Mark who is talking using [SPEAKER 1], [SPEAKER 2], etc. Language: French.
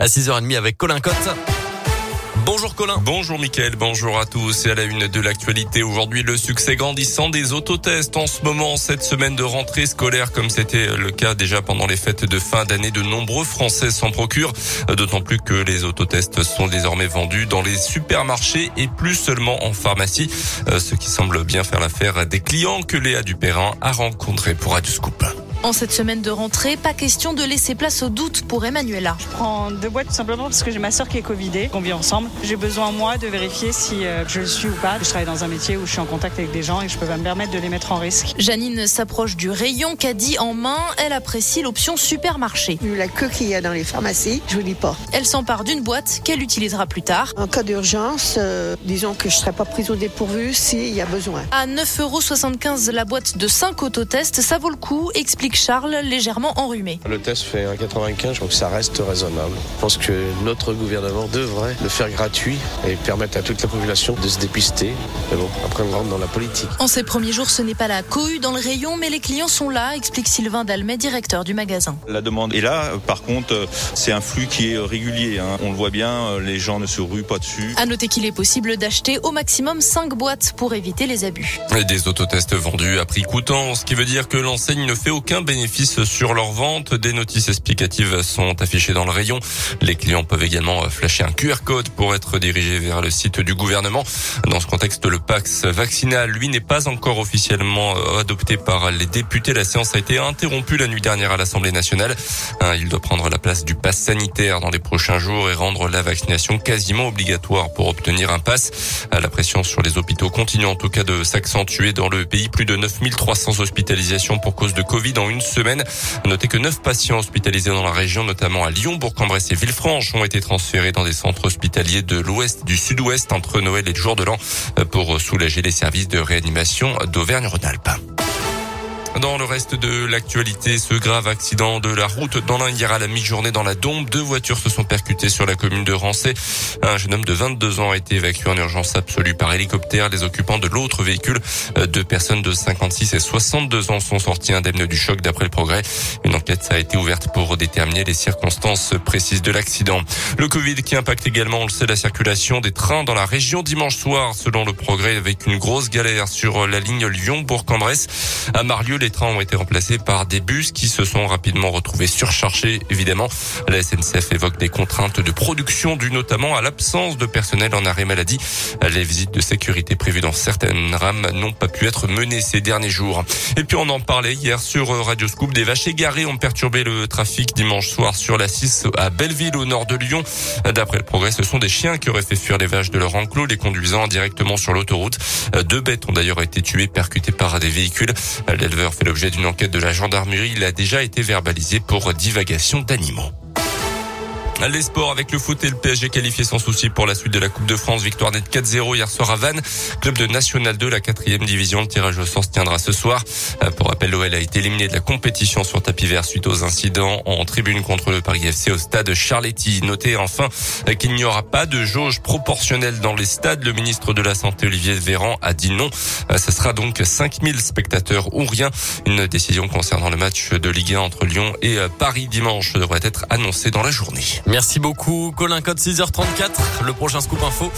[SPEAKER 1] À 6h30 avec Colin Cotte. Bonjour Colin.
[SPEAKER 2] Bonjour Mickaël, bonjour à tous. Et à la une de l'actualité, aujourd'hui le succès grandissant des autotests. En ce moment, cette semaine de rentrée scolaire, comme c'était le cas déjà pendant les fêtes de fin d'année, de nombreux Français s'en procurent. D'autant plus que les autotests sont désormais vendus dans les supermarchés et plus seulement en pharmacie. Euh, ce qui semble bien faire l'affaire des clients que Léa Dupérin a rencontrés pour Radio Scoop.
[SPEAKER 3] En cette semaine de rentrée, pas question de laisser place au doute pour Emmanuela.
[SPEAKER 4] Je prends deux boîtes tout simplement parce que j'ai ma soeur qui est covidée, qu'on vit ensemble. J'ai besoin moi de vérifier si euh, je le suis ou pas. Je travaille dans un métier où je suis en contact avec des gens et je peux pas me permettre de les mettre en risque.
[SPEAKER 3] Janine s'approche du rayon caddie en main. Elle apprécie l'option supermarché.
[SPEAKER 5] Vu la queue qu'il y a dans les pharmacies, je vous dis pas.
[SPEAKER 3] Elle s'empare d'une boîte qu'elle utilisera plus tard.
[SPEAKER 5] En cas d'urgence, euh, disons que je serai pas prise au dépourvu s'il y a besoin.
[SPEAKER 3] À 9,75€ la boîte de 5 autotests, ça vaut le coup, explique Charles, légèrement enrhumé.
[SPEAKER 6] Le test fait 1,95, je trouve que ça reste raisonnable. Je pense que notre gouvernement devrait le faire gratuit et permettre à toute la population de se dépister. Mais bon, après on rentre dans la politique.
[SPEAKER 3] En ces premiers jours, ce n'est pas la cohue dans le rayon, mais les clients sont là, explique Sylvain Dalmet, directeur du magasin.
[SPEAKER 7] La demande est là. Par contre, c'est un flux qui est régulier. Hein. On le voit bien, les gens ne se ruent pas dessus.
[SPEAKER 3] À noter qu'il est possible d'acheter au maximum 5 boîtes pour éviter les abus.
[SPEAKER 2] Et des autotests vendus à prix coûtant, ce qui veut dire que l'enseigne ne fait aucun bénéfice sur leur vente. Des notices explicatives sont affichées dans le rayon. Les clients peuvent également flasher un QR code pour être dirigés vers le site du gouvernement. Dans ce contexte, le Pax vaccinal, lui, n'est pas encore officiellement adopté par les députés. La séance a été interrompue la nuit dernière à l'Assemblée nationale. Il doit prendre la place du pass sanitaire dans les prochains jours et rendre la vaccination quasiment obligatoire pour obtenir un pass. La pression sur les hôpitaux continue en tout cas de s'accentuer dans le pays. Plus de 9300 hospitalisations pour cause de Covid en une semaine. Notez que neuf patients hospitalisés dans la région, notamment à Lyon, Bourg-en-Bresse et Villefranche, ont été transférés dans des centres hospitaliers de l'ouest, du sud-ouest entre Noël et le jour de l'an pour soulager les services de réanimation d'Auvergne-Rhône-Alpes. Dans le reste de l'actualité, ce grave accident de la route dans l'Ain hier à la mi-journée dans la Dombe. Deux voitures se sont percutées sur la commune de Rancé. Un jeune homme de 22 ans a été évacué en urgence absolue par hélicoptère. Les occupants de l'autre véhicule, deux personnes de 56 et 62 ans sont sortis indemnes du choc d'après le progrès. Une enquête a été ouverte pour déterminer les circonstances précises de l'accident. Le Covid qui impacte également, on le sait, la circulation des trains dans la région dimanche soir, selon le progrès, avec une grosse galère sur la ligne Lyon-Bourg-en-Bresse. À Marlieu, les trains ont été remplacés par des bus qui se sont rapidement retrouvés surchargés. Évidemment, la SNCF évoque des contraintes de production dues notamment à l'absence de personnel en arrêt maladie. Les visites de sécurité prévues dans certaines rames n'ont pas pu être menées ces derniers jours. Et puis on en parlait hier sur Radio Scoop. Des vaches égarées ont perturbé le trafic dimanche soir sur la 6 à Belleville au nord de Lyon. D'après le progrès, ce sont des chiens qui auraient fait fuir les vaches de leur enclos, les conduisant directement sur l'autoroute. Deux bêtes ont d'ailleurs été tuées, percutées par des véhicules. L'éleveur fait l'objet d'une enquête de la gendarmerie. Il a déjà été verbalisé pour divagation d'animaux. Les sports avec le foot et le PSG qualifié sans souci pour la suite de la Coupe de France. Victoire nette 4-0 hier soir à Vannes. Club de National 2, la quatrième division. Le tirage au sort tiendra ce soir. Pour rappel, l'OL a été éliminé de la compétition sur tapis vert suite aux incidents en tribune contre le Paris FC au stade Charletti. Notez enfin qu'il n'y aura pas de jauge proportionnelle dans les stades. Le ministre de la Santé, Olivier Véran, a dit non. Ce sera donc 5000 spectateurs ou rien. Une décision concernant le match de Ligue 1 entre Lyon et Paris dimanche devrait être annoncée dans la journée.
[SPEAKER 1] Merci beaucoup, Colin Code 6h34. Le prochain scoop info.